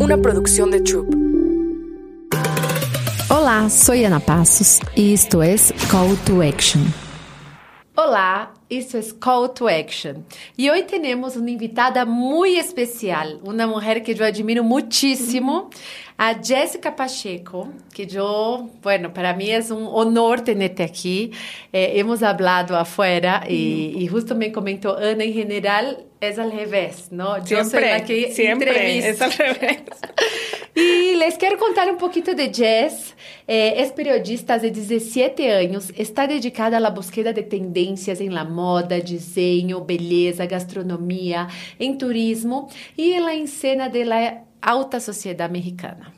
una producción de Troop. Hola, soy Ana Pasos y esto es Call to Action. Hola, esto es Call to Action. Y hoy tenemos una invitada muy especial, una mujer que yo admiro muchísimo, a Jessica Pacheco, que yo, bueno, para mí es un honor tenerte aquí. Eh, hemos hablado afuera y, y, justo me comentó Ana, en general es al revés, ¿no? Yo siempre, soy la que siempre es al revés. y les quiero contar un poquito de Jess. Eh, es periodista de 17 años, está dedicada a la búsqueda de tendencias en la moda, diseño, belleza, gastronomía, en turismo y en la escena de la alta sociedade mexicana.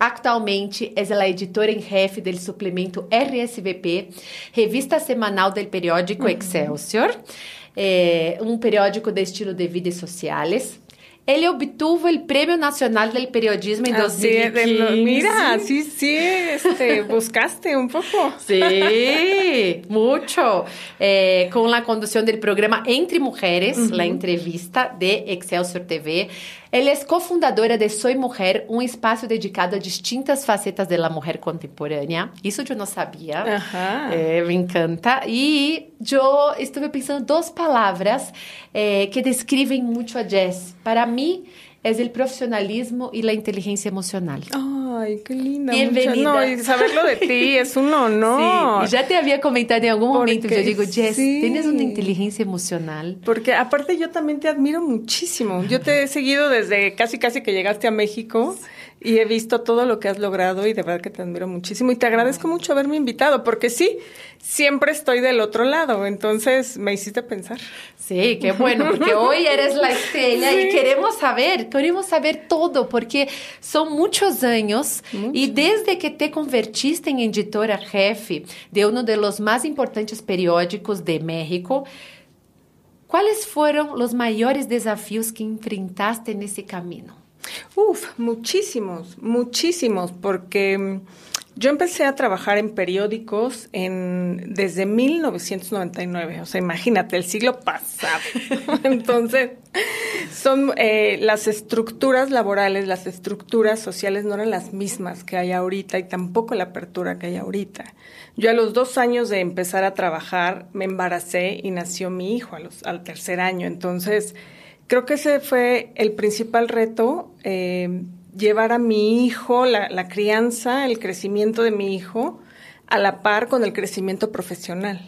Actualmente é a editora em jefe do suplemento RSVP, revista semanal do periódico uhum. É, um periódico de estilo de vida sociais. Ele obtuvo el Premio Nacional del Periodismo en 2015. mira, sí, sí, este, buscaste un poco. Sí, mucho. Eh, con la conducción del programa Entre Mujeres, uh -huh. la entrevista de Excelsior TV. Ela é cofundadora de Soy Mujer, um espaço dedicado a distintas facetas da mulher contemporânea. Isso eu não sabia. É, me encanta. E eu estive pensando duas palavras é, que descrevem muito a Jess. Para mim, es el profesionalismo y la inteligencia emocional. Ay, qué linda. Bienvenida. No, y saberlo de ti es un honor. Sí, ya te había comentado en algún momento, yo digo, Jess, tienes una inteligencia emocional. Porque aparte yo también te admiro muchísimo. Yo te he seguido desde casi casi que llegaste a México. Y he visto todo lo que has logrado y de verdad que te admiro muchísimo y te agradezco mucho haberme invitado, porque sí, siempre estoy del otro lado, entonces me hiciste pensar. Sí, qué bueno, porque hoy eres la estrella y queremos saber, queremos saber todo, porque son muchos años y desde que te convertiste en editora jefe de uno de los más importantes periódicos de México, ¿cuáles fueron los mayores desafíos que enfrentaste en ese camino? Uf, muchísimos, muchísimos, porque mm, yo empecé a trabajar en periódicos en, desde 1999, o sea, imagínate, el siglo pasado. Entonces, son eh, las estructuras laborales, las estructuras sociales no eran las mismas que hay ahorita y tampoco la apertura que hay ahorita. Yo a los dos años de empezar a trabajar me embaracé y nació mi hijo a los, al tercer año. Entonces, creo que ese fue el principal reto, eh, llevar a mi hijo, la, crianza, el crecimiento de mi hijo, a la par con el crecimiento profesional.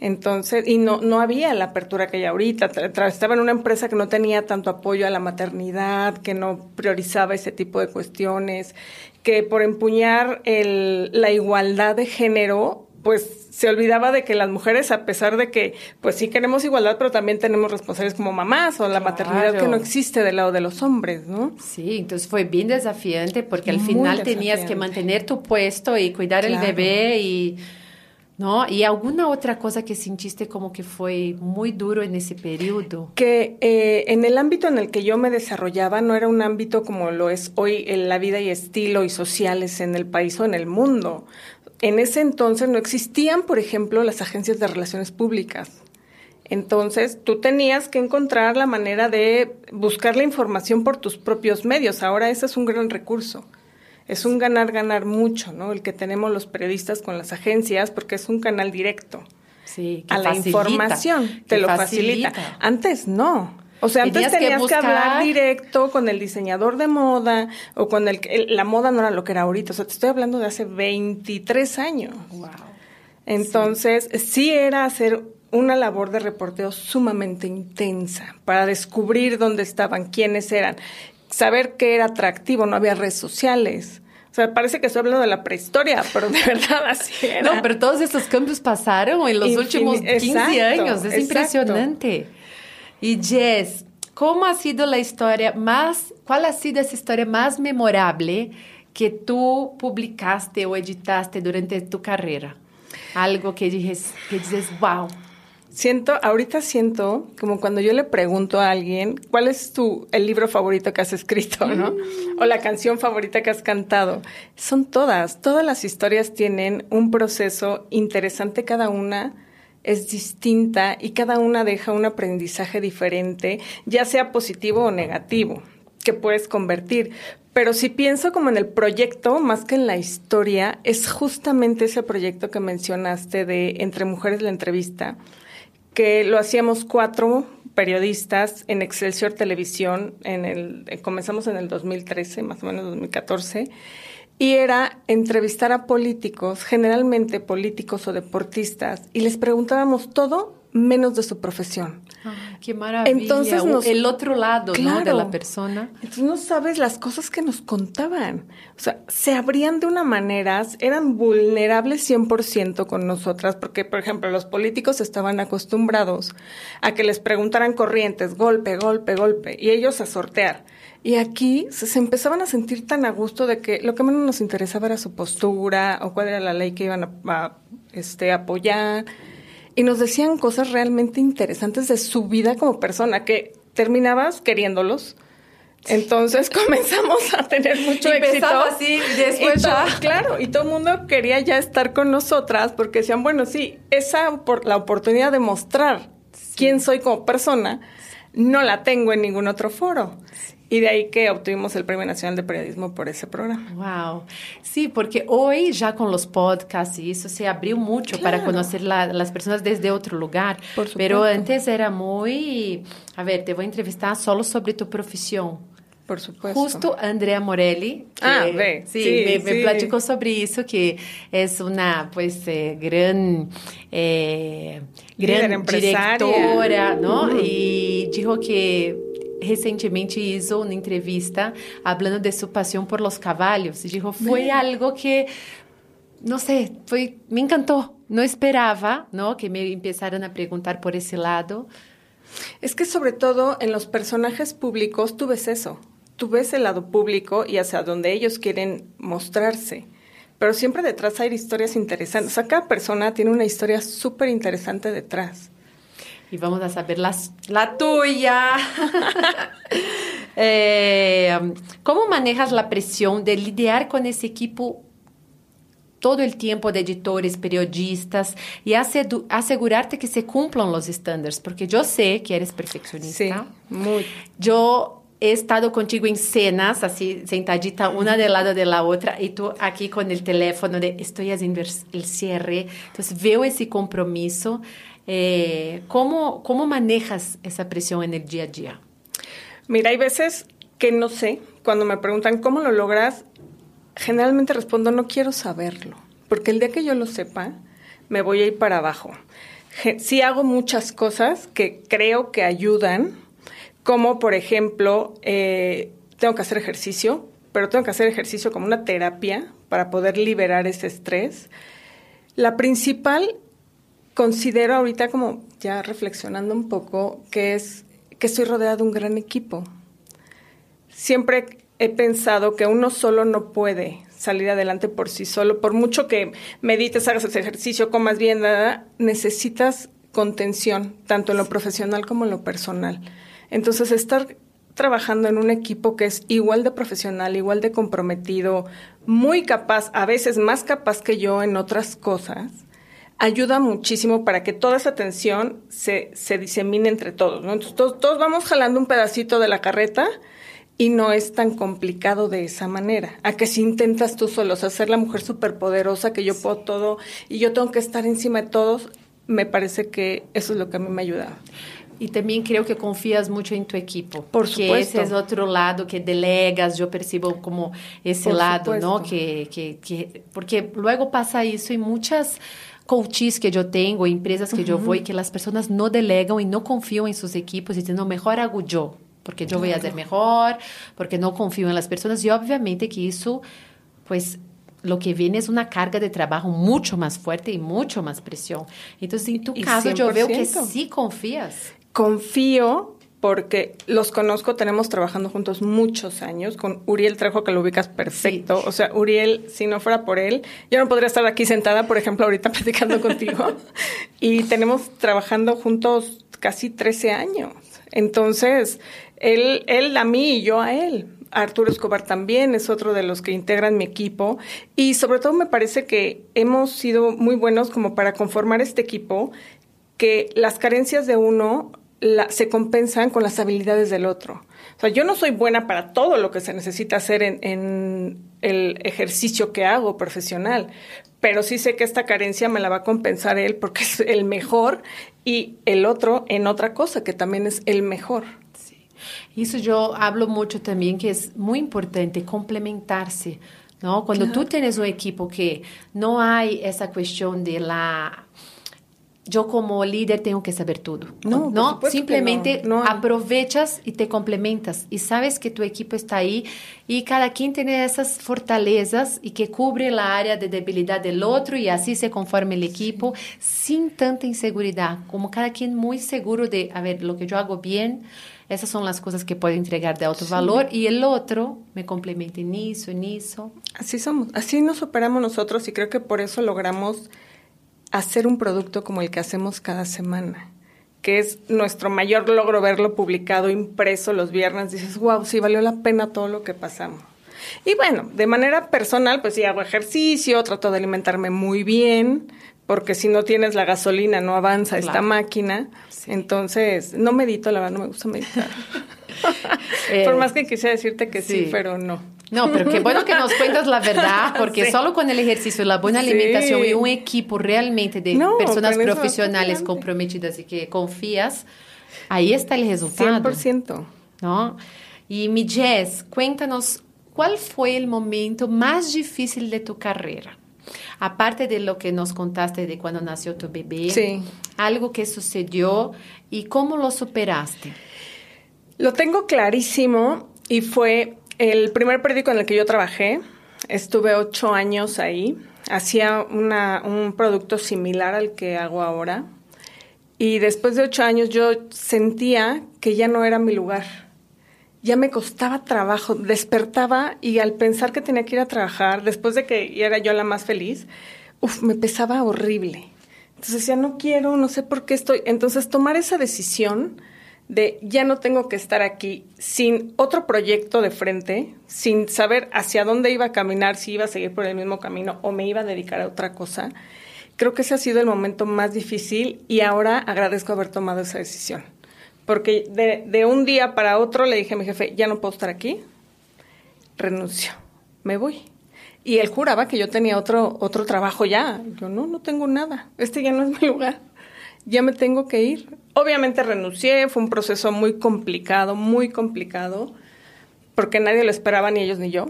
Entonces, y no, no había la apertura que hay ahorita. Estaba en una empresa que no tenía tanto apoyo a la maternidad, que no priorizaba ese tipo de cuestiones, que por empuñar el, la igualdad de género pues se olvidaba de que las mujeres, a pesar de que, pues sí queremos igualdad, pero también tenemos responsabilidades como mamás o la maternidad que no existe del lado de los hombres, ¿no? Sí, entonces fue bien desafiante porque al final tenías que mantener tu puesto y cuidar el bebé y... ¿No? ¿Y alguna otra cosa que sentiste como que fue muy duro en ese periodo? Que eh, en el ámbito en el que yo me desarrollaba no era un ámbito como lo es hoy en la vida y estilo y sociales en el país o en el mundo en ese entonces no existían, por ejemplo, las agencias de relaciones públicas. Entonces, tú tenías que encontrar la manera de buscar la información por tus propios medios. Ahora ese es un gran recurso. Es un ganar-ganar mucho, ¿no? El que tenemos los periodistas con las agencias, porque es un canal directo sí, a la información. Te lo facilita. Antes no. O sea, antes tenías, que, hablar directo con el diseñador de moda o con el, la moda no era lo que era ahorita. O sea, te estoy hablando de hace 23 años. Wow. Entonces, sí. era hacer una labor de reporteo sumamente intensa para descubrir dónde estaban, quiénes eran, saber qué era atractivo, no había redes sociales. O sea, parece que estoy hablando de la prehistoria, pero de verdad así era. No, pero todos estos cambios pasaron en los últimos 15 años. Es impresionante. Y Jess, ¿cómo ha sido la historia más, cuál ha sido esa historia más memorable que tú publicaste o editaste durante tu carrera? Algo que dices, que dices, wow. Siento, ahorita siento como cuando yo le pregunto a alguien cuál es tu el libro favorito que has escrito, ¿no? Mm. O la canción favorita que has cantado. Son todas, todas las historias tienen un proceso interesante cada una es distinta y cada una deja un aprendizaje diferente, ya sea positivo o negativo. que puedes convertir. Pero si pienso como en el proyecto, más que en la historia, es justamente ese proyecto que mencionaste de Entre Mujeres la entrevista, que lo hacíamos cuatro periodistas en Excelsior Televisión, en el, eh, comenzamos en el 2013, más o menos 2014, y era entrevistar a políticos, generalmente políticos o deportistas, y les preguntábamos todo menos de su profesión. qué maravilla. Entonces el otro lado ¿no? de la persona. Entonces no sabes las cosas que nos contaban. O sea, se abrían de una manera, eran vulnerables 100% con nosotras, porque, por ejemplo, los políticos estaban acostumbrados a que les preguntaran corrientes, golpe, golpe, golpe, y ellos a sortear. Y aquí se, empezaban a sentir tan a gusto de que lo que menos nos interesaba era su postura o cuál era la ley que iban a, a este, apoyar y nos decían cosas realmente interesantes de su vida como persona, que terminabas queriéndolos. Entonces comenzamos a tener mucho éxito. así, después ya. Claro, y todo el mundo quería ya estar con nosotras porque decían, bueno, sí, esa por la oportunidad de mostrar quién soy como persona, no la tengo en ningún otro foro. Y de ahí que obtuvimos el Premio Nacional de Periodismo por ese programa. Wow. Sí, porque hoy ya con los podcasts y eso se abrió mucho para conocer la, las personas desde otro lugar. Por Pero antes era muy, a ver, te voy a entrevistar solo sobre tu profesión. Por supuesto. Justo Andrea Morelli. Que, ah, ve. Sí, sí me, me, platicó sobre eso, que es una, pues, eh, gran, eh, gran directora, ¿no? Y dijo que recentemente hizo una entrevista hablando de su pasión por los caballos. Y dijo, fue algo que, no sé, fue, me encantó. No esperaba, ¿no? Que me empezaran a preguntar por ese lado. Es que sobre todo en los personajes públicos tú ves eso. Tú ves el lado público y hacia donde ellos quieren mostrarse. Pero siempre detrás hay historias interesantes. O sea, cada persona tiene una historia súper interesante detrás y vamos a saber las, la tuya. eh, ¿Cómo manejas la presión de lidiar con ese equipo todo el tiempo de editores, periodistas y asegurarte que se cumplan los estándares? Porque yo sé que eres perfeccionista. Sí, muy. Yo he estado contigo en cenas, así sentadita una del lado de la otra, y tú aquí con el teléfono de estoy haciendo el cierre. Entonces veo ese compromiso. Eh, ¿cómo, ¿Cómo manejas esa presión en el día a día? Mira, hay veces que no sé, cuando me preguntan cómo lo logras, generalmente respondo no quiero saberlo, porque el día que yo lo sepa, me voy a ir para abajo. Sí hago muchas cosas que creo que ayudan, como por ejemplo, eh, tengo que hacer ejercicio, pero tengo que hacer ejercicio como una terapia para poder liberar ese estrés. La principal considero ahorita como ya reflexionando un poco que es que estoy rodeada de un gran equipo. Siempre he pensado que uno solo no puede salir adelante por sí solo, por mucho que medites, hagas ejercicio, comas bien, nada, necesitas contención, tanto en lo profesional como en lo personal. Entonces, estar trabajando en un equipo que es igual de profesional, igual de comprometido, muy capaz, a veces más capaz que yo en otras cosas, ayuda muchísimo para que toda esa atención se, se disemine entre todos, ¿no? Entonces, todos, todos vamos jalando un pedacito de la carreta y no es tan complicado de esa manera. A que si intentas tú solo, o sea, ser la mujer superpoderosa, que yo puedo todo y yo tengo que estar encima de todos, me parece que eso es lo que a mí me ayuda. Y también creo que confías mucho en tu equipo. Por supuesto. ese es otro lado que delegas, yo percibo como ese lado, ¿no? Que, que, que, porque luego pasa eso y muchas coaches que yo tengo, empresas que yo voy, que las personas no delegan y no confían en sus equipos, diciendo, mejor hago yo, porque yo voy a hacer mejor, porque no confío en las personas. Y obviamente que eso, pues lo que viene es una carga de trabajo mucho más fuerte y mucho más presión. Entonces, en tu caso, yo veo que sí confías. Confío, porque los conozco, tenemos trabajando juntos muchos años, con Uriel Trejo, que lo ubicas perfecto. O sea, Uriel, si no fuera por él, yo no podría estar aquí sentada, por ejemplo, ahorita platicando contigo. y tenemos trabajando juntos casi 13 años. Entonces, él, él a mí y yo a él. Arturo Escobar también es otro de los que integran mi equipo y sobre todo me parece que hemos sido muy buenos como para conformar este equipo que las carencias de uno se compensan con las habilidades del otro. sea, yo no soy buena para todo lo que se necesita hacer en, en el ejercicio que hago profesional, pero sí sé que esta carencia me la va a compensar él porque es el mejor y el otro en otra cosa que también es el mejor. Sí. Eso yo hablo mucho también que es muy importante complementarse. ¿no? Cuando claro. tú tienes un equipo que no hay esa cuestión de la yo como líder tengo que saber todo. No, no simplemente no, no. aprovechas y te complementas y sabes que tu equipo está ahí y cada quien tiene esas fortalezas y que cubre la área de debilidad del otro y así se conforma el equipo sin tanta inseguridad, como cada quien muy seguro de, a ver, lo que yo hago bien, esas son las cosas que puedo entregar de alto sí. valor y el otro me complementa en eso, en eso. Así somos, así nos operamos nosotros y creo que por eso logramos hacer un producto como el que hacemos cada semana, que es nuestro mayor logro verlo publicado, impreso los viernes, dices, wow, sí, valió la pena todo lo que pasamos. Y bueno, de manera personal, pues sí hago ejercicio, trato de alimentarme muy bien, porque si no tienes la gasolina no avanza claro. esta máquina. Sí. Entonces, no medito, la verdad no me gusta meditar. eh, Por más que quisiera decirte que sí, sí pero no. No, pero qué bueno que nos cuentas la verdad, porque sí. solo con el ejercicio, la buena alimentación sí. y un equipo realmente de no, personas profesionales comprometidas y que confías, ahí está el resultado. 100%. ¿No? Y mi Jess, cuéntanos, ¿cuál fue el momento más difícil de tu carrera? Aparte de lo que nos contaste de cuando nació tu bebé, sí. algo que sucedió y cómo lo superaste. Lo tengo clarísimo y fue el primer periódico en el que yo trabajé, estuve ocho años ahí, hacía un producto similar al que hago ahora. Y después de ocho años yo sentía que ya no era mi lugar. Ya me costaba trabajo, despertaba y al pensar que tenía que ir a trabajar, después de que era yo la más feliz, uf, me pesaba horrible. Entonces decía, no quiero, no sé por qué estoy. Entonces tomar esa decisión de ya no tengo que estar aquí sin otro proyecto de frente, sin saber hacia dónde iba a caminar, si iba a seguir por el mismo camino o me iba a dedicar a otra cosa. Creo que ese ha sido el momento más difícil y ahora agradezco haber tomado esa decisión. Porque de, de un día para otro le dije a mi jefe, ya no puedo estar aquí, renuncio, me voy. Y él juraba que yo tenía otro, otro trabajo ya. Yo no, no tengo nada. Este ya no es mi lugar ya me tengo que ir. Obviamente renuncié, fue un proceso muy complicado, muy complicado, porque nadie lo esperaba, ni ellos ni yo.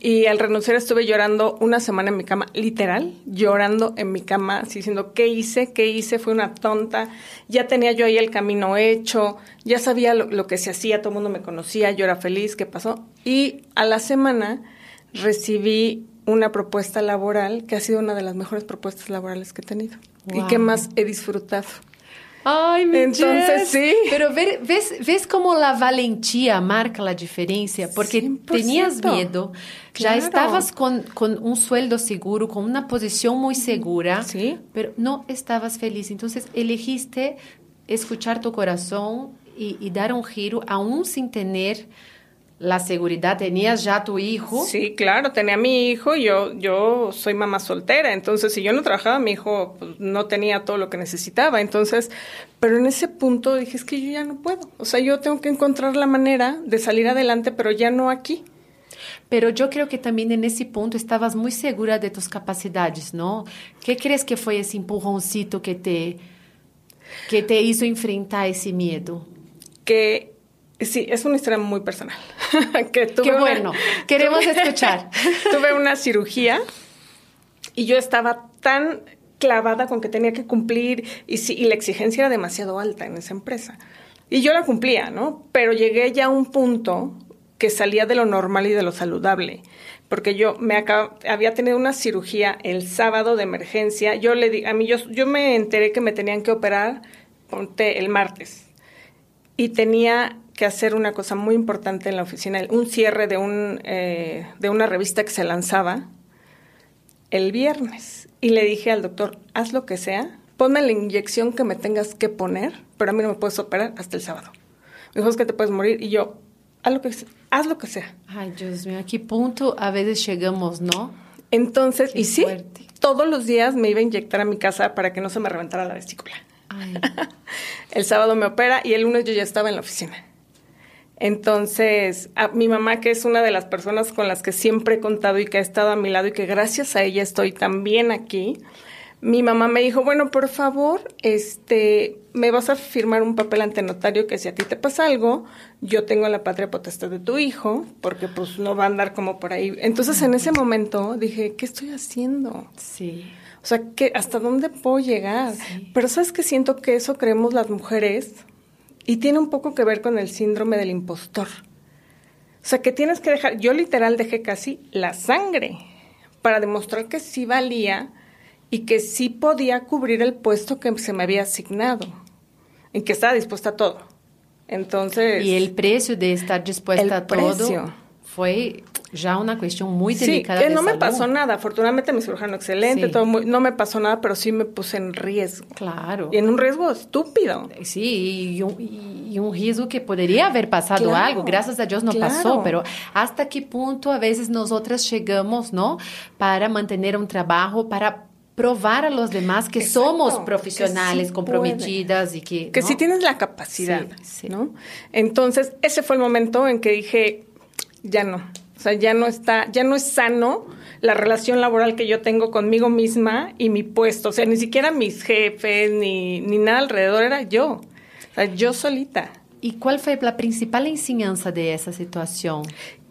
Y al renunciar estuve llorando una semana en mi cama, literal, llorando en mi cama, así diciendo, ¿qué hice? ¿Qué hice? Fue una tonta. Ya tenía yo ahí el camino hecho, ya sabía lo, lo que se hacía, todo el mundo me conocía, yo era feliz, ¿qué pasó? Y a la semana recibí una propuesta laboral que ha sido una de las mejores propuestas laborales que he tenido wow. y que más he disfrutado. Ay, mi Entonces, Jess. sí. Pero ver, ves, ves como la valentía marca la diferencia, porque 100%. tenías miedo, claro. ya estabas con, con, un sueldo seguro, con una posición muy segura, sí. pero no estabas feliz. Entonces, elegiste escuchar tu corazón y, y dar un giro, aún sin tener la seguridad. ¿Tenías ya tu hijo? Sí, claro, tenía mi hijo yo, yo soy mamá soltera, entonces si yo no trabajaba, mi hijo pues, no tenía todo lo que necesitaba, entonces, pero en ese punto dije, es que yo ya no puedo, o sea, yo tengo que encontrar la manera de salir adelante, pero ya no aquí. Pero yo creo que también en ese punto estabas muy segura de tus capacidades, ¿no? ¿Qué crees que fue ese empujoncito que te, que te hizo enfrentar ese miedo? Que Sí, es una historia muy personal. que tuve Qué bueno, una, queremos tuve, escuchar. tuve una cirugía y yo estaba tan clavada con que tenía que cumplir y, y la exigencia era demasiado alta en esa empresa. Y yo la cumplía, ¿no? Pero llegué ya a un punto que salía de lo normal y de lo saludable. Porque yo me acab había tenido una cirugía el sábado de emergencia. Yo le di, a mí yo, yo me enteré que me tenían que operar ponte, el martes. Y tenía que hacer una cosa muy importante en la oficina, un cierre de, un, eh, de una revista que se lanzaba el viernes. Y le dije al doctor, haz lo que sea, ponme la inyección que me tengas que poner, pero a mí no me puedes operar hasta el sábado. Me dijo, es que te puedes morir. Y yo, haz lo que, haz lo que sea. Ay, Dios mío, ¿a qué punto a veces llegamos, no? Entonces, qué y sí, todos los días me iba a inyectar a mi casa para que no se me reventara la vesícula. el sábado me opera y el lunes yo ya estaba en la oficina. Entonces, a mi mamá, que es una de las personas con las que siempre he contado y que ha estado a mi lado y que gracias a ella estoy también aquí, mi mamá me dijo, bueno, por favor, este, me vas a firmar un papel ante notario que si a ti te pasa algo, yo tengo la patria potestad de tu hijo, porque pues no va a andar como por ahí. Entonces, en ese momento dije, ¿qué estoy haciendo? Sí. O sea, ¿qué, ¿hasta dónde puedo llegar? Pero sabes que siento que eso creemos las mujeres y tiene un poco que ver con el síndrome del impostor. O sea, que tienes que dejar, yo literal dejé casi la sangre para demostrar que sí valía y que sí podía cubrir el puesto que se me había asignado, en que estaba dispuesta a todo. Entonces... Y el precio de estar dispuesta a todo fue ya una cuestión muy delicada. Sí, que no me pasó nada. Afortunadamente mi cirujano excelente, todo no me pasó nada, pero sí me puse en riesgo. Claro. Y en un riesgo estúpido. Sí, y un, y un riesgo que podría haber pasado algo. Gracias a Dios no pasó, pero hasta qué punto a veces nosotras llegamos, ¿no? Para mantener un trabajo, para probar a los demás que somos profesionales, comprometidas y que... Que sí tienes la capacidad, ¿no? Entonces, ese fue el momento en que dije, ya no, o sea, ya no está, ya no es sano la relación laboral que yo tengo conmigo misma y mi puesto, o sea, ni siquiera mis jefes, ni, ni nada alrededor, era yo, o sea, yo solita. ¿Y cuál fue la principal enseñanza de esa situación?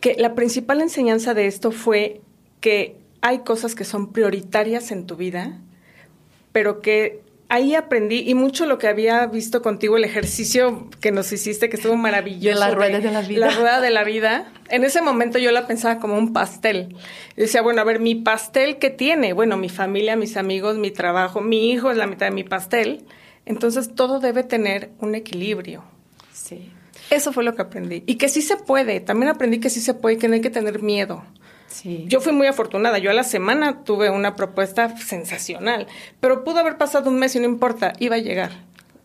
Que la principal enseñanza de esto fue que hay cosas que son prioritarias en tu vida, pero que ahí aprendí y mucho lo que había visto contigo, el ejercicio que nos hiciste, que estuvo maravilloso. la rueda de, la vida. La rueda de la vida. En ese momento yo la pensaba como un pastel. Decía, bueno, a ver, mi pastel, ¿qué tiene? Bueno, mi familia, mis amigos, mi trabajo, mi hijo es la mitad de mi pastel. Entonces todo debe tener un equilibrio. Sí. Eso fue lo que aprendí. Y que sí se puede. También aprendí que sí se puede y que no hay que tener miedo. Yo fui muy afortunada. Yo a la semana tuve una propuesta sensacional, pero pudo haber pasado un mes y no importa, iba a llegar.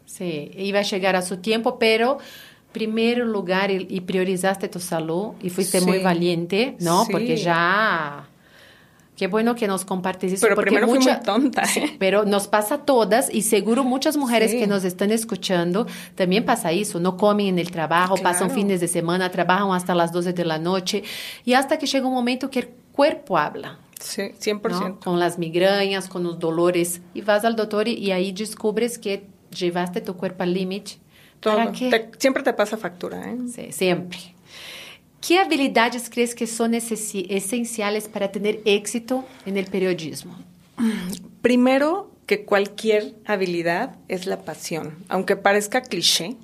Sí, iba a llegar a su tiempo, pero primer lugar y, priorizaste tu salud y fuiste muy valiente, ¿no? Porque ya Qué bueno que nos compartes eso. Pero porque primero fui muy tonta. ¿eh? pero nos pasa a todas y seguro muchas mujeres que nos están escuchando también pasa eso. No comen en el trabajo, pasan fines de semana, trabajan hasta las 12 de la noche y hasta que llega un momento que el cuerpo habla. Sí, 100%. Con las migrañas, con los dolores. Y vas al doctor y, ahí descubres que llevaste tu cuerpo al límite. Todo. siempre te pasa factura, ¿eh? Sí, siempre. ¿Qué habilidades crees que son esenciales para tener éxito en el periodismo? Primero, que cualquier habilidad es la pasión. Aunque parezca cliché,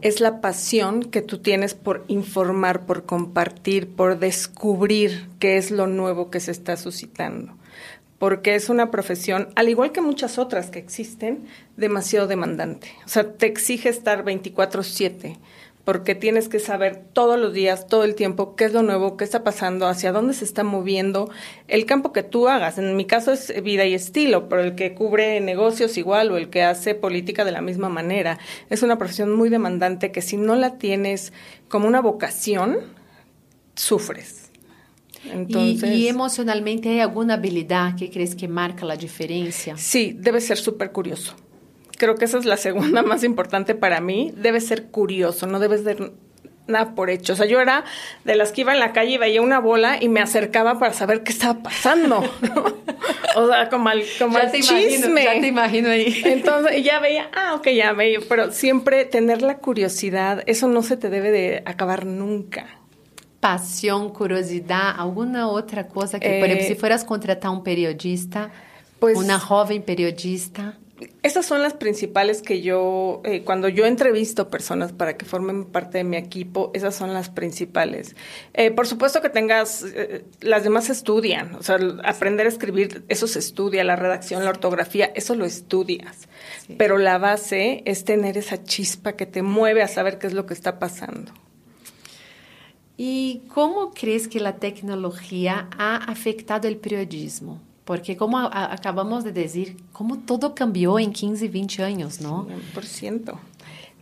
es la pasión que tú tienes por informar, por compartir, por descubrir qué es lo nuevo que se está suscitando. Porque es una profesión, al igual que muchas otras que existen, demasiado demandante. O sea, te exige estar 24/7 porque tienes que saber todos los días, todo el tiempo, qué es lo nuevo, qué está pasando, hacia dónde se está moviendo, el campo que tú hagas. En mi caso es vida y estilo, pero el que cubre negocios igual o el que hace política de la misma manera. Es una profesión muy demandante que si no la tienes como una vocación, sufres. Entonces, ¿Y, emocionalmente hay alguna habilidad que crees que marca la diferencia? Sí, debe ser súper curioso creo que esa es la segunda más importante para mí, debe ser curioso, no debes de nada por hecho. O sea, yo era de las que iba en la calle y veía una bola y me acercaba para saber qué estaba pasando. o sea, como al, como te chisme. ya te imagino ahí. Entonces, ya veía, ah, ok, ya veía. Pero siempre tener la curiosidad, eso no se te debe de acabar nunca. Pasión, curiosidad, alguna otra cosa que, por ejemplo, si eh, fueras contratar un periodista, pues, una joven periodista esas son las principales que yo, eh, cuando yo entrevisto personas para que formen parte de mi equipo, esas son las principales. Eh, por supuesto que tengas, eh, las demás estudian, o sea, aprender a escribir, eso se estudia, la redacción, la ortografía, eso lo estudias. Pero la base es tener esa chispa que te mueve a saber qué es lo que está pasando. ¿Y cómo crees que la tecnología ha afectado el periodismo? Porque como acabamos de decir, como todo cambió en 15, 20 años, ¿no? 100%.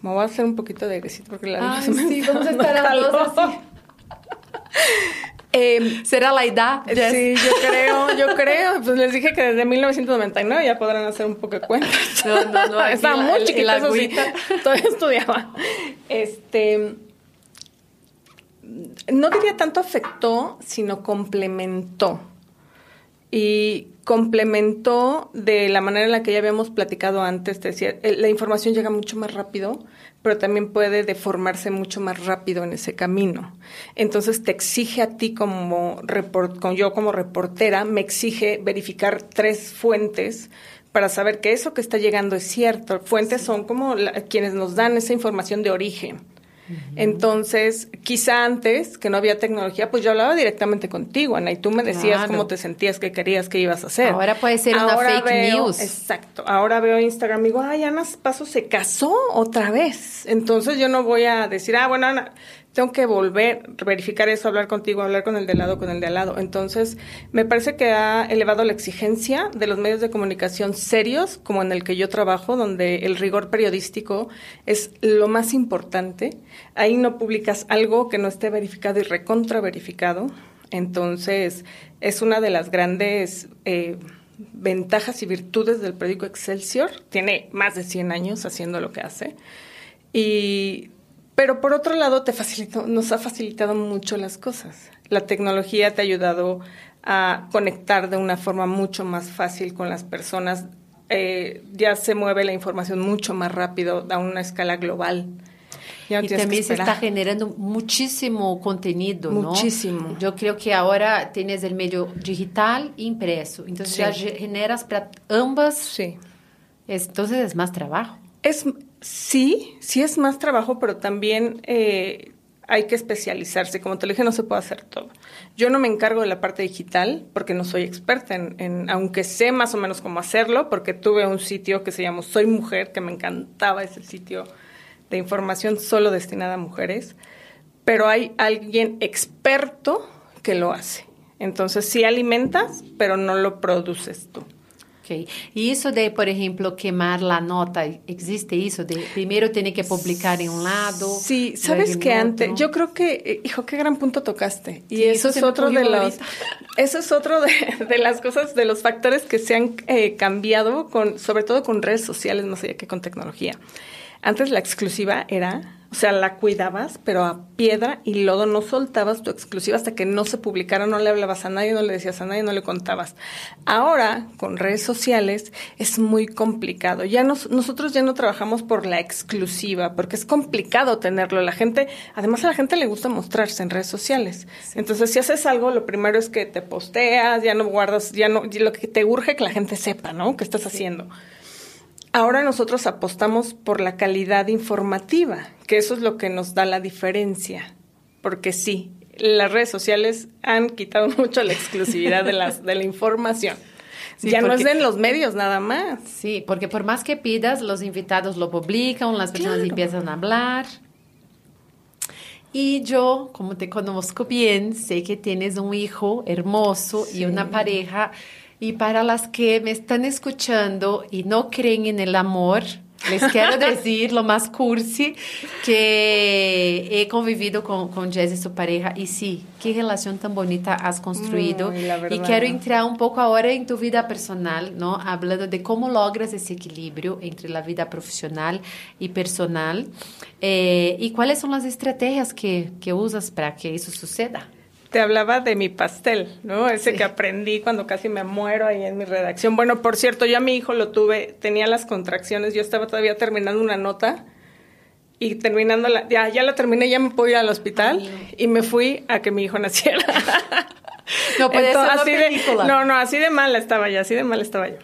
Me voy a hacer un poquito de gresito porque la Ay, sí, vamos a estar a dos así. Eh, ¿Será la edad? Sí, yo creo, yo creo. Pues les dije que desde 1999 ya podrán hacer un poco de cuentas. No, no, no. Estaba muy chiquita, eso sí. Todavía estudiaba. Este, no diría tanto afectó, sino complementó. Y complementó de la manera en la que ya habíamos platicado antes, te decía, eh, la información llega mucho más rápido, pero también puede deformarse mucho más rápido en ese camino. Entonces te exige a ti como, report, yo como reportera, me exige verificar tres fuentes para saber que eso que está llegando es cierto. Fuentes son como quienes nos dan esa información de origen. Entonces, quizá antes, que no había tecnología, pues yo hablaba directamente contigo, Ana, y tú me decías cómo te sentías, qué querías, qué ibas a hacer. Ahora puede ser una fake news. Exacto. Ahora veo Instagram y digo, ay, Ana Paso se casó otra vez. Entonces yo no voy a decir, ah, bueno, Ana, tengo que volver, verificar eso, hablar contigo, hablar con el de lado, con el de al lado. Entonces, me parece que ha elevado la exigencia de los medios de comunicación serios, como en el que yo trabajo, donde el rigor periodístico es lo más importante. Ahí no publicas algo que no esté verificado y recontra verificado. Entonces, es una de las grandes eh, ventajas y virtudes del periódico Excelsior. Tiene más de 100 años haciendo lo que hace. Y pero por otro lado, te facilitó, nos ha facilitado mucho las cosas. La tecnología te ha ayudado a conectar de una forma mucho más fácil con las personas. Eh, ya se mueve la información mucho más rápido a una escala global. y también se está generando muchísimo contenido, ¿no? Muchísimo. Yo creo que ahora tienes el medio digital e impreso. Entonces ya generas para ambas. Sí. Entonces es más trabajo. Es, sí, sí es más trabajo, pero también eh, hay que especializarse. Como te dije, no se puede hacer todo. Yo no me encargo de la parte digital porque no soy experta en, aunque sé más o menos cómo hacerlo, porque tuve un sitio que se llamó Soy Mujer, que me encantaba ese sitio de información solo destinada a mujeres, pero hay alguien experto que lo hace. Entonces sí alimentas, pero no lo produces tú. Y eso de, por ejemplo, quemar la nota, ¿existe eso? De primero tiene que publicar en un lado. Sí, sabes que antes, yo creo que, eh, hijo, qué gran punto tocaste. Y eso, es otro de los, eso es otro de, las cosas, de los factores que se han eh, cambiado, con, sobre todo con redes sociales, no sé qué con tecnología. Antes la exclusiva era o sea, la cuidabas, pero a piedra y lodo no soltabas tu exclusiva hasta que no se publicara, no le hablabas a nadie, no le decías a nadie, no le contabas. Ahora, con redes sociales, es muy complicado. Ya nosotros ya no trabajamos por la exclusiva, porque es complicado tenerlo. La gente, además a la gente le gusta mostrarse en redes sociales. Entonces, si haces algo, lo primero es que te posteas, ya no guardas, ya no, lo que te urge que la gente sepa, ¿no? ¿Qué estás haciendo? Ahora nosotros apostamos por la calidad informativa, que eso es lo que nos da la diferencia, porque sí, las redes sociales han quitado mucho la exclusividad de, las, de la información. ya no es en los medios nada más. Sí, porque por más que pidas, los invitados lo publican, las personas empiezan a hablar. Y yo, como te conozco bien, sé que tienes un hijo hermoso y una pareja y para las que me están escuchando y no creen en el amor, les quiero decir lo más cursi, que he convivido con, con Jess y su pareja y sí, qué relación tan bonita has construido. y quiero entrar un poco ahora en tu vida personal, ¿no? Hablando de cómo logras ese equilibrio entre la vida profesional y personal eh, y cuáles son las estrategias que, que usas para que eso suceda te hablaba de mi pastel, ¿no? Ese que aprendí cuando casi me muero ahí en mi redacción. Bueno, por cierto, yo a mi hijo lo tuve, tenía las contracciones, yo estaba todavía terminando una nota y terminando la, ya, ya la terminé, ya me pude ir al hospital y me fui a que mi hijo naciera. no puede ser así de, No, no, así de mal estaba yo, así de mal estaba yo.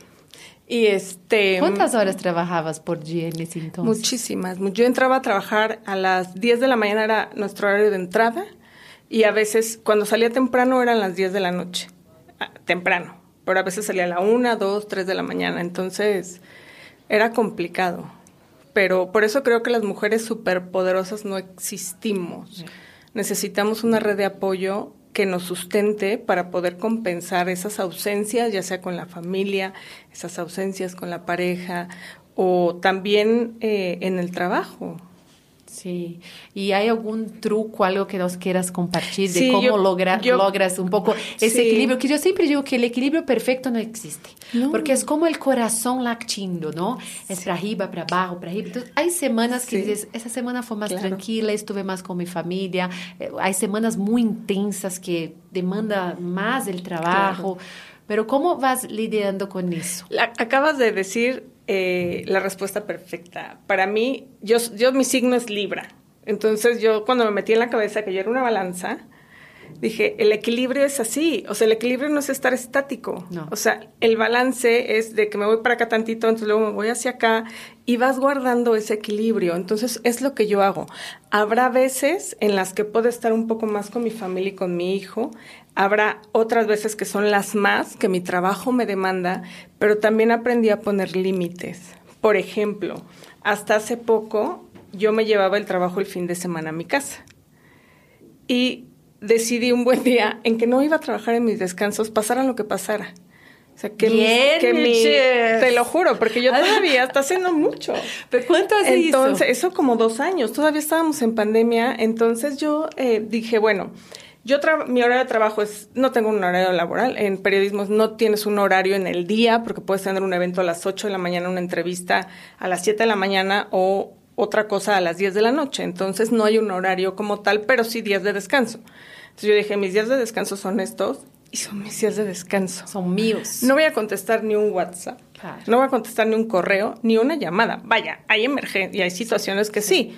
Y este... ¿Cuántas horas trabajabas por día en ese entonces? Muchísimas. Yo entraba a trabajar a las 10 de la mañana, era nuestro horario de entrada y a veces, cuando salía temprano eran las 10 de la noche, ah, temprano, pero a veces salía a la 1, 2, 3 de la mañana, entonces era complicado. Pero por eso creo que las mujeres superpoderosas no existimos. Necesitamos una red de apoyo que nos sustente para poder compensar esas ausencias, ya sea con la familia, esas ausencias con la pareja o también eh, en el trabajo. Sí. ¿Y hay algún truco, algo que nos quieras compartir de Sí, cómo yo- logra- yo- logras un poco ese Sí. equilibrio? Que yo siempre digo que el equilibrio perfecto no existe. No. Porque es como el corazón latindo, ¿no? Es para arriba, para abajo, para arriba. Entonces, hay semanas que Sí. dices, esa semana fue más Claro. tranquila, estuve más con mi familia. Eh, hay semanas muy intensas que demanda más el trabajo. Pero ¿cómo vas lidiando con eso? La- acabas de decir eh, la respuesta perfecta. Para mí, yo, yo mi signo es Libra. Entonces yo cuando me metí en la cabeza que yo era una balanza, dije, el equilibrio es así. O sea, el equilibrio no es estar estático. No. O sea, el balance es de que me voy para acá tantito, entonces luego me voy hacia acá y vas guardando ese equilibrio. Entonces es lo que yo hago. Habrá veces en las que puedo estar un poco más con mi familia y con mi hijo. Habrá otras veces que son las más, que mi trabajo me demanda, pero también aprendí a poner límites. Por ejemplo, hasta hace poco yo me llevaba el trabajo el fin de semana a mi casa y decidí un buen día en que no iba a trabajar en mis descansos, pasara lo que pasara. O sea, que, Bien, que mi- te lo juro, porque yo todavía está haciendo mucho. ¿Pero cuánto hace Entonces, eso? eso como dos años, todavía estábamos en pandemia, entonces yo eh, dije, bueno, yo tra- mi horario de trabajo es, no tengo un horario laboral, en periodismo no tienes un horario en el día, porque puedes tener un evento a las 8 de la mañana, una entrevista a las 7 de la mañana o otra cosa a las 10 de la noche, entonces no hay un horario como tal, pero sí días de descanso. Entonces yo dije, mis días de descanso son estos y son mis días de descanso. Son míos. No voy a contestar ni un WhatsApp. Claro. No voy a contestar ni un correo, ni una llamada. Vaya, hay emergencias y hay situaciones que sí,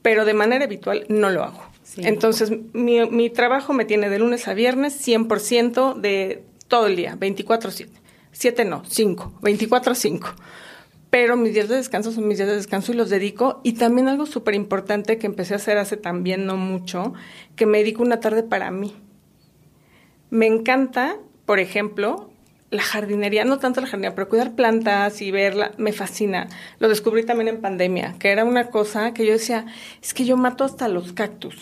pero de manera habitual no lo hago. Entonces, mi, mi trabajo me tiene de lunes a viernes 100% de todo el día, 24-7. 7 no, 5, 24-5. Pero mis días de descanso son mis días de descanso y los dedico. Y también algo súper importante que empecé a hacer hace también no mucho, que me dedico una tarde para mí. Me encanta, por ejemplo, la jardinería, no tanto la jardinería, pero cuidar plantas y verla, me fascina. Lo descubrí también en pandemia, que era una cosa que yo decía, es que yo mato hasta los cactus.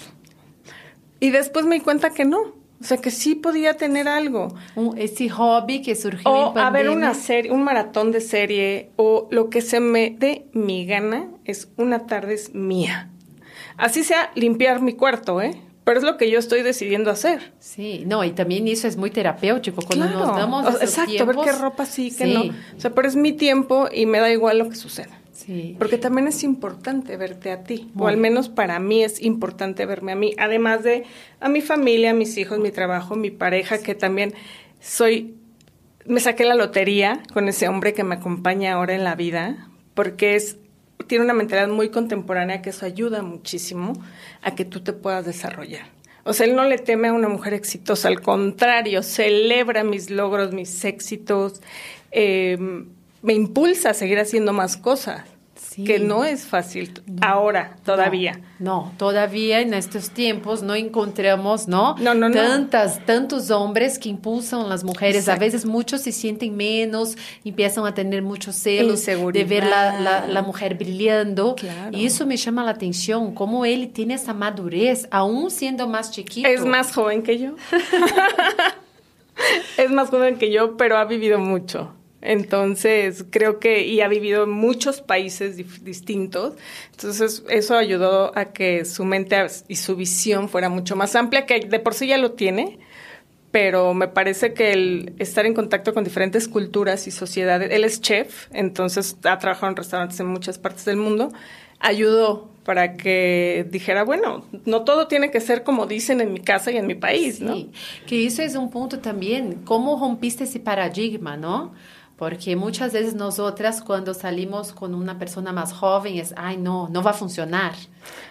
Y después me di cuenta que no, o sea, que sí podía tener algo. Un- ese hobby que surgió O en a ver pandemia. una serie, un maratón de serie, o lo que se me dé mi gana es una tarde es mía. Así sea limpiar mi cuarto, ¿eh? Pero es lo que yo estoy decidiendo hacer. Sí, no, y también eso es muy terapéutico cuando nos damos esos Exacto, tiempos. ver qué ropa sí, qué Sí, no. O sea, pero es mi tiempo y me da igual lo que suceda. Sí. Porque también es importante verte a ti, o al menos para mí es importante verme a mí, además de a mi familia, a mis hijos, mi trabajo, mi pareja, que también soy, me saqué la lotería con ese hombre que me acompaña ahora en la vida, porque es, tiene una mentalidad muy contemporánea que eso ayuda muchísimo a que tú te puedas desarrollar. O sea, él no le teme a una mujer exitosa, al contrario, celebra mis logros, mis éxitos, eh, me impulsa a seguir haciendo más cosas, Sí. que no es fácil ahora, todavía. No, no, todavía en estos tiempos no encontramos, ¿no? No, no, no. Tantas, tantos hombres que impulsan a las mujeres. Exacto. A veces muchos se sienten menos, empiezan a tener muchos celos de ver la, la, la mujer brillando. Claro. Y eso me llama la atención, cómo él tiene esa madurez, aún siendo más chiquito. Es más joven que yo. es más joven que yo, pero ha vivido mucho. Entonces, creo que, y ha vivido en muchos países distintos. Entonces, eso ayudó a que su mente y su visión fuera mucho más amplia, que de por sí ya lo tiene, pero me parece que el estar en contacto con diferentes culturas y sociedades, él es chef, entonces ha trabajado en restaurantes en muchas partes del mundo, ayudó para que dijera, bueno, no todo tiene que ser como dicen en mi casa y en mi país, ¿no? Sí, que eso es un punto también, cómo rompiste ese paradigma, ¿no? Porque muchas veces nosotras cuando salimos con una persona más joven es, ay, no, no va a funcionar,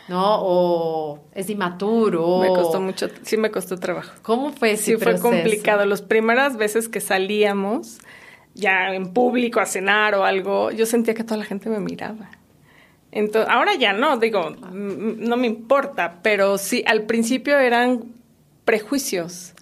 ¿no? O es inmaturo. Me costó mucho, sí me costó trabajo. ¿Cómo fue ese Sí, fue complicado. Las primeras veces que salíamos, ya en público a cenar o algo, yo sentía que toda la gente me miraba. Entonces, ahora ya no, digo, no me importa, pero sí, al principio eran prejuicios.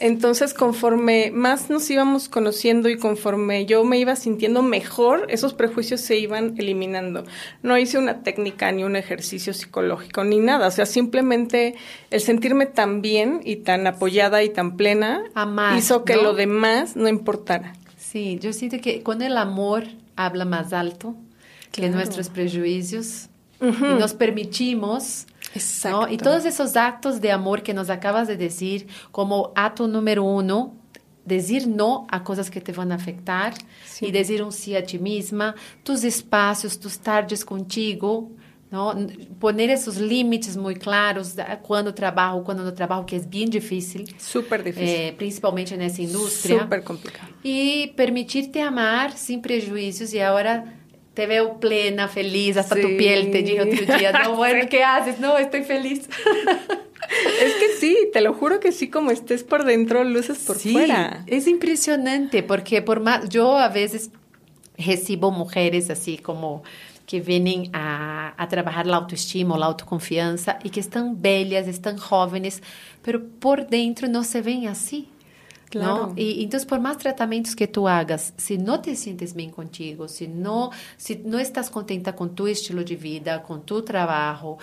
Entonces, conforme más nos íbamos conociendo y conforme yo me iba sintiendo mejor, esos prejuicios se iban eliminando. No hice una técnica ni un ejercicio psicológico ni nada. O sea, simplemente el sentirme tan bien y tan apoyada y tan plena Amar, hizo que ¿no? lo demás no importara. Sí, yo siento que con el amor habla más alto que nuestros prejuicios. y nos permitimos. Exacto. Y todos esos actos de amor que nos acabas de decir, como acto número uno, decir no a cosas que te van a afectar Sí. y decir un sí a ti misma, tus espacios, tus tardes contigo, ¿no? Poner esos límites muy claros, de cuando trabajo, cuando no trabajo, que es bien difícil, Súper difícil. eh, principalmente en esa industria. Súper complicado. Y permitirte amar sin prejuicios y ahora te veo plena, feliz, hasta tu Sí. piel te dije otro día, no, bueno, Sí. ¿qué haces? No, estoy feliz. Es que sí, te lo juro que sí, como estés por dentro, luces por Sí, fuera. Es impresionante porque por más, yo a veces recibo mujeres así como que vienen a, a trabajar la autoestima o la autoconfianza y que están bellas, están jóvenes, pero por dentro no se ven así. Claro. ¿no? Y entonces, por más tratamientos que tú hagas, si no te sientes bien contigo, si no, si no estás contenta con tu estilo de vida, con tu trabajo,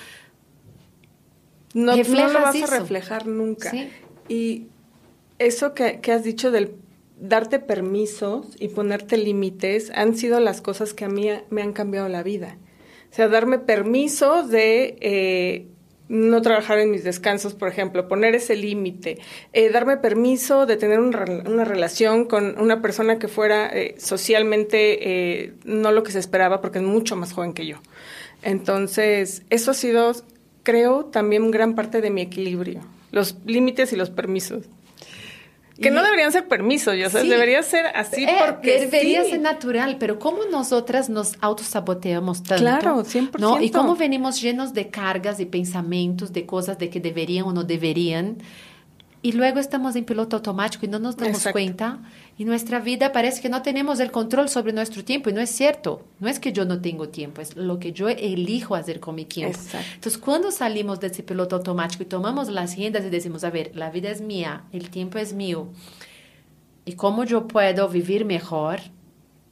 No, lo vas eso. a reflejar nunca. Sí. Y eso que, que has dicho del darte permisos y ponerte límites han sido las cosas que a mí me han cambiado la vida. O sea, darme permiso de eh, no trabajar en mis descansos, por ejemplo, poner ese límite, eh, darme permiso de tener una relación con una persona que fuera eh, socialmente eh, no lo que se esperaba porque es mucho más joven que yo. Entonces, eso ha sido, creo, también gran parte de mi equilibrio, los límites y los permisos. Que Y- no deberían ser permisos, yo, sea, Sí. debería ser así Eh, porque debería sí. ser natural, pero ¿cómo nosotras nos autosaboteamos tanto? Claro, 100%. ¿no? Y cómo venimos llenos de cargas y pensamientos de cosas de que deberían o no deberían. Y luego estamos en piloto automático y no nos damos Exacto. cuenta. Y nuestra vida parece que no tenemos el control sobre nuestro tiempo. Y no es cierto. No es que yo no tengo tiempo, es lo que yo elijo hacer con mi tiempo. Exacto. Entonces, cuando salimos de ese piloto automático y tomamos las riendas y decimos, a ver, la vida es mía, el tiempo es mío, y cómo yo puedo vivir mejor,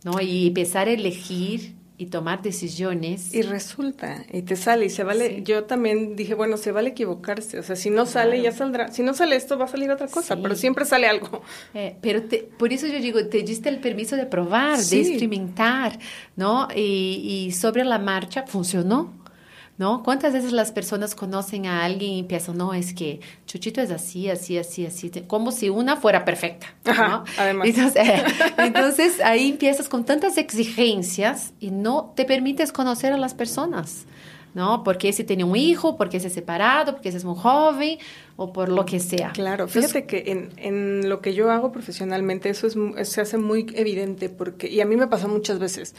¿no? Y empezar a elegir y tomar decisiones. Y resulta, y te sale, y se vale. Sí. Yo también dije, bueno, se vale equivocarse. O sea, si no sale, Claro. ya saldrá. Si no sale esto, va a salir otra cosa, Sí. pero siempre sale algo. Eh, pero te- por eso yo digo, te diste el permiso de probar, Sí. de experimentar, ¿no? Y, y sobre la marcha funcionó, ¿no? ¿Cuántas veces las personas conocen a alguien y piensan, no, es que Chuchito es así, así, así, así, como si una fuera perfecta, además. Entonces, eh, entonces ahí empiezas con tantas exigencias y no te permites conocer a las personas. ¿No? Porque ese tiene un hijo, porque ese es separado, porque ese es muy joven, o por lo que sea. Claro, Entonces, fíjate que en, en lo que yo hago profesionalmente eso es, se hace muy evidente porque, y a mí me pasó muchas veces,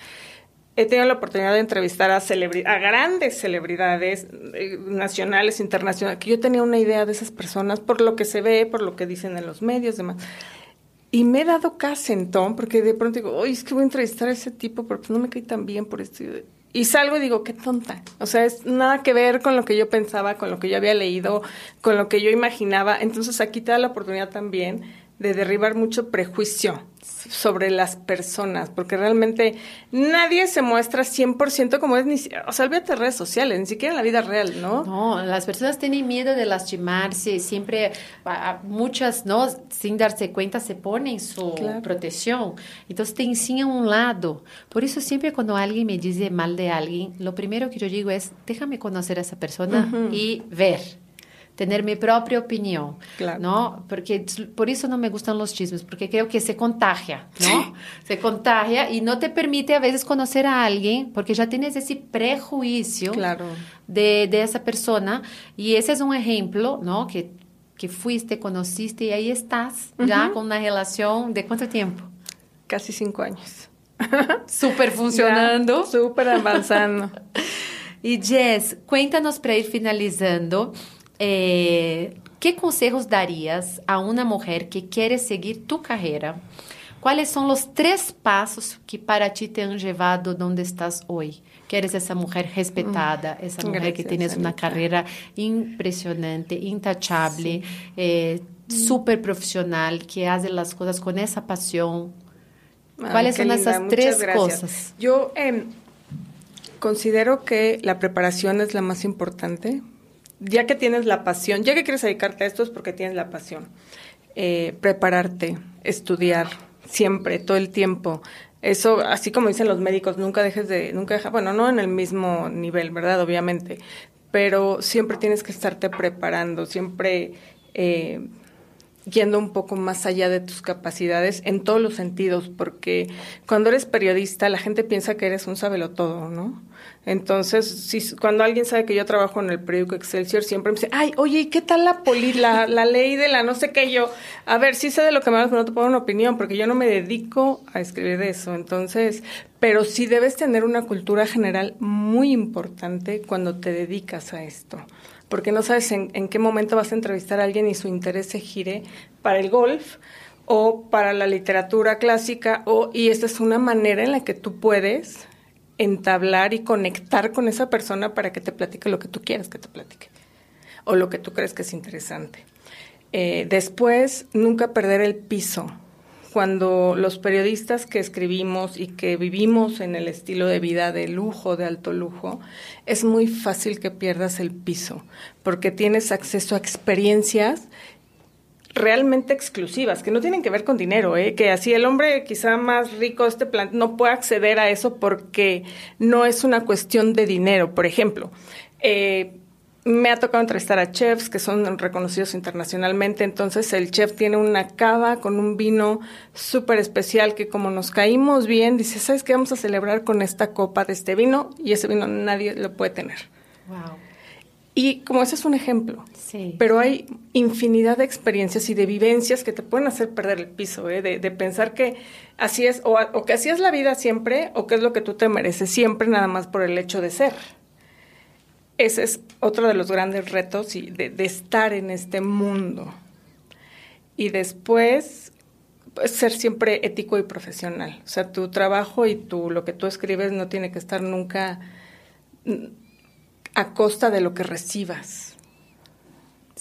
he tenido la oportunidad de entrevistar a, a grandes celebridades eh, nacionales, internacionales, que yo tenía una idea de esas personas por lo que se ve, por lo que dicen en los medios, demás. Y me he dado casentón porque de pronto digo, oye, es que voy a entrevistar a ese tipo, pero pues no me cae tan bien por esto. Y salgo y digo, qué tonta. O sea, es nada que ver con lo que yo pensaba, con lo que yo había leído, con lo que yo imaginaba. Entonces aquí te da la oportunidad también de derribar mucho prejuicio sobre las personas, porque realmente nadie se muestra 100% como es, ni, o sea, olvídate de redes sociales, ni siquiera en la vida real, ¿no? No, las personas tienen miedo de lastimarse, siempre muchas, ¿no? Sin darse cuenta se ponen su Claro. protección. Entonces te enseñan un lado. Por eso siempre cuando alguien me dice mal de alguien, lo primero que yo digo es, déjame conocer a esa persona y ver. Tener mi propia opinión, Claro. ¿no? Porque por eso no me gustan los chismes, porque creo que se contagia, ¿no? Se contagia y no te permite a veces conocer a alguien porque ya tienes ese prejuicio Claro. de, de esa persona. Y ese es un ejemplo, ¿no? Que, que fuiste, conociste y ahí estás, ya con una relación de cuánto tiempo? Casi cinco años. Súper funcionando. Súper avanzando. Y Jess, cuéntanos para ir finalizando, eh, ¿qué consejos darías a una mujer que quiere seguir tu carrera? ¿Cuáles son los tres pasos que para ti te han llevado donde estás hoy? Que eres esa mujer respetada, esa mujer que Gracias, tienes una carrera impresionante, intachable, eh, súper profesional, que hace las cosas con esa pasión. Ay, ¿Cuáles son linda, esas muchas tres gracias. cosas? Yo em, considero que la preparación es la más importante. Ya que tienes la pasión, ya que quieres dedicarte a esto es porque tienes la pasión. Eh, prepararte, estudiar, siempre, todo el tiempo. Eso, así como dicen los médicos, nunca dejes de, nunca deja, bueno, no en el mismo nivel, ¿verdad? Obviamente, pero siempre tienes que estarte preparando, siempre eh, yendo un poco más allá de tus capacidades en todos los sentidos, porque cuando eres periodista la gente piensa que eres un todo, ¿no? Entonces, si, cuando alguien sabe que yo trabajo en el periódico Excelsior, siempre me dice, ay, oye, ¿y qué tal la, poli, la, la ley de la no sé qué? Yo, a ver, sí sé de lo que me hablas, pero no te puedo una opinión, porque yo no me dedico a escribir de eso. Entonces, pero sí debes tener una cultura general muy importante cuando te dedicas a esto porque no sabes en, qué momento vas a entrevistar a alguien y su interés se gire para el golf o para la literatura clásica o y esta es una manera en la que tú puedes entablar y conectar con esa persona para que te platique lo que tú quieras que te platique o lo que tú crees que es interesante. Eh, después, nunca perder el piso. Cuando los periodistas que escribimos y que vivimos en el estilo de vida de lujo, de alto lujo, es muy fácil que pierdas el piso, porque tienes acceso a experiencias realmente exclusivas, que no tienen que ver con dinero, ¿eh? que así el hombre quizá más rico de este plan no puede acceder a eso porque no es una cuestión de dinero. Por ejemplo, eh, me ha tocado entrevistar a chefs que son reconocidos internacionalmente, entonces el chef tiene una cava con un vino súper especial que como nos caímos bien, dice, ¿sabes qué vamos a celebrar con esta copa de este vino? Y ese vino nadie lo puede tener. Wow. Y como ese es un ejemplo, sí. pero hay infinidad de experiencias y de vivencias que te pueden hacer perder el piso, ¿eh? de, pensar que así es, o, o, que así es la vida siempre, o que es lo que tú te mereces siempre, nada más por el hecho de ser. Ese es otro de los grandes retos y de, estar en este mundo. Y después, pues, ser siempre ético y profesional. O sea, tu trabajo y tu, lo que tú escribes no tiene que estar nunca a costa de lo que recibas.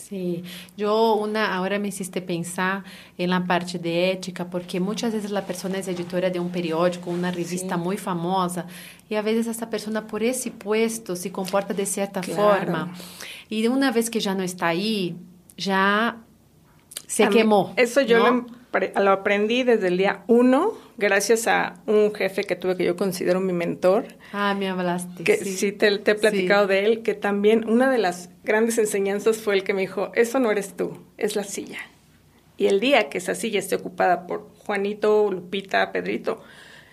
Sí, yo una ahora me hiciste pensar en la parte de ética, porque muchas veces la persona es editora de un periódico, una revista sí. muy famosa, y a veces esa persona por ese puesto se comporta de cierta claro. forma. Y una vez que ya no está ahí, ya se a quemó. Mí, eso yo ¿no? lo, lo aprendí desde el día uno, gracias a un jefe que tuve que yo considero mi mentor. Ah, me hablaste. Que sí, sí te, te, he platicado sí. de él, que también una de las grandes enseñanzas fue el que me dijo, eso no eres tú, es la silla. Y el día que esa silla esté ocupada por Juanito, Lupita, Pedrito,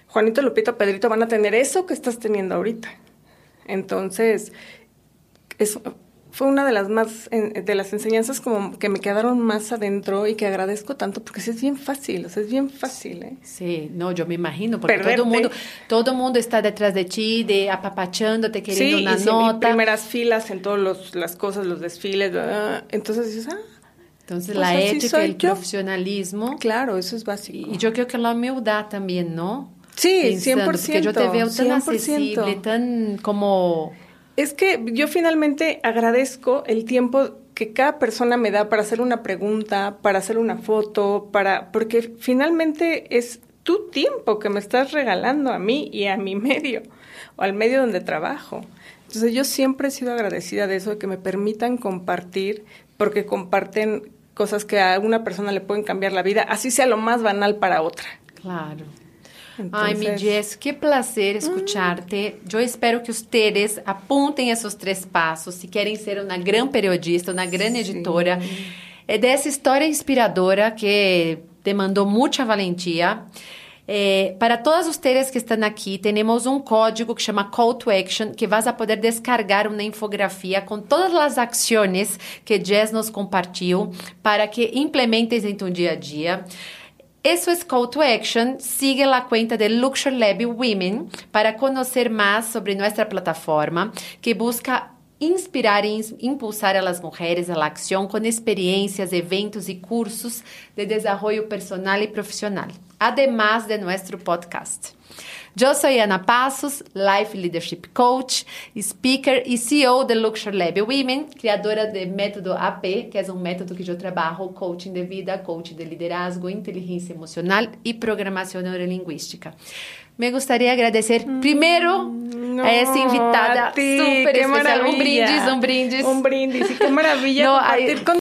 Juanito, Lupita, Pedrito van a tener eso que estás teniendo ahorita. Entonces, eso fue una de las más de las enseñanzas como que me quedaron más adentro y que agradezco tanto porque sí es bien fácil, o sea, es bien fácil, ¿eh? Sí, no, yo me imagino porque Perderte. todo mundo todo mundo está detrás de ti, de apapachándote, queriendo sí, una y sí, nota. primeras filas en todas las cosas, los desfiles, entonces dices, ah, entonces, pues la ética, el yo. profesionalismo. Claro, eso es básico. Y yo creo que la humildad también, ¿no? Sí, Pensando, 100%. Porque yo te veo tan 100%. accesible, tan como es que yo finalmente agradezco el tiempo que cada persona me da para hacer una pregunta, para hacer una foto, para porque finalmente es tu tiempo que me estás regalando a mí y a mi medio o al medio donde trabajo. Entonces yo siempre he sido agradecida de eso, de que me permitan compartir, porque comparten cosas que a una persona le pueden cambiar la vida, así sea lo más banal para otra. Claro. Entonces... Jess, que prazer escutar-te. Hum. Eu espero que vocês apontem esses três passos se querem ser uma grande periodista, uma grande editora. É dessa história inspiradora que demandou muita valentia. Eh, para todos ustedes que estão aqui, temos um código que chama Call to Action, que vas a poder descargar uma infografia com todas as ações que Jess nos compartilhou para que implementes em tu dia a dia. Eso es Call to Action. Sigue la cuenta de Luxury Lab Women para conocer más sobre nuestra plataforma que busca inspirar e impulsar a las mujeres a la acción con experiencias, eventos y cursos de desarrollo personal y profesional, además de nuestro podcast. Yo soy Ana Passos, Life Leadership Coach, speaker e CEO de Luxury Lab Women, criadora do método AP, que é um método que eu trabalho coaching de vida, coaching de liderazgo, inteligência emocional e programação neurolinguística. Me gostaria de agradecer primeiro no, a essa invitada a ti, super especial. Maravilla. Um brindis, um brindis. Um brindis, que maravilha no, compartir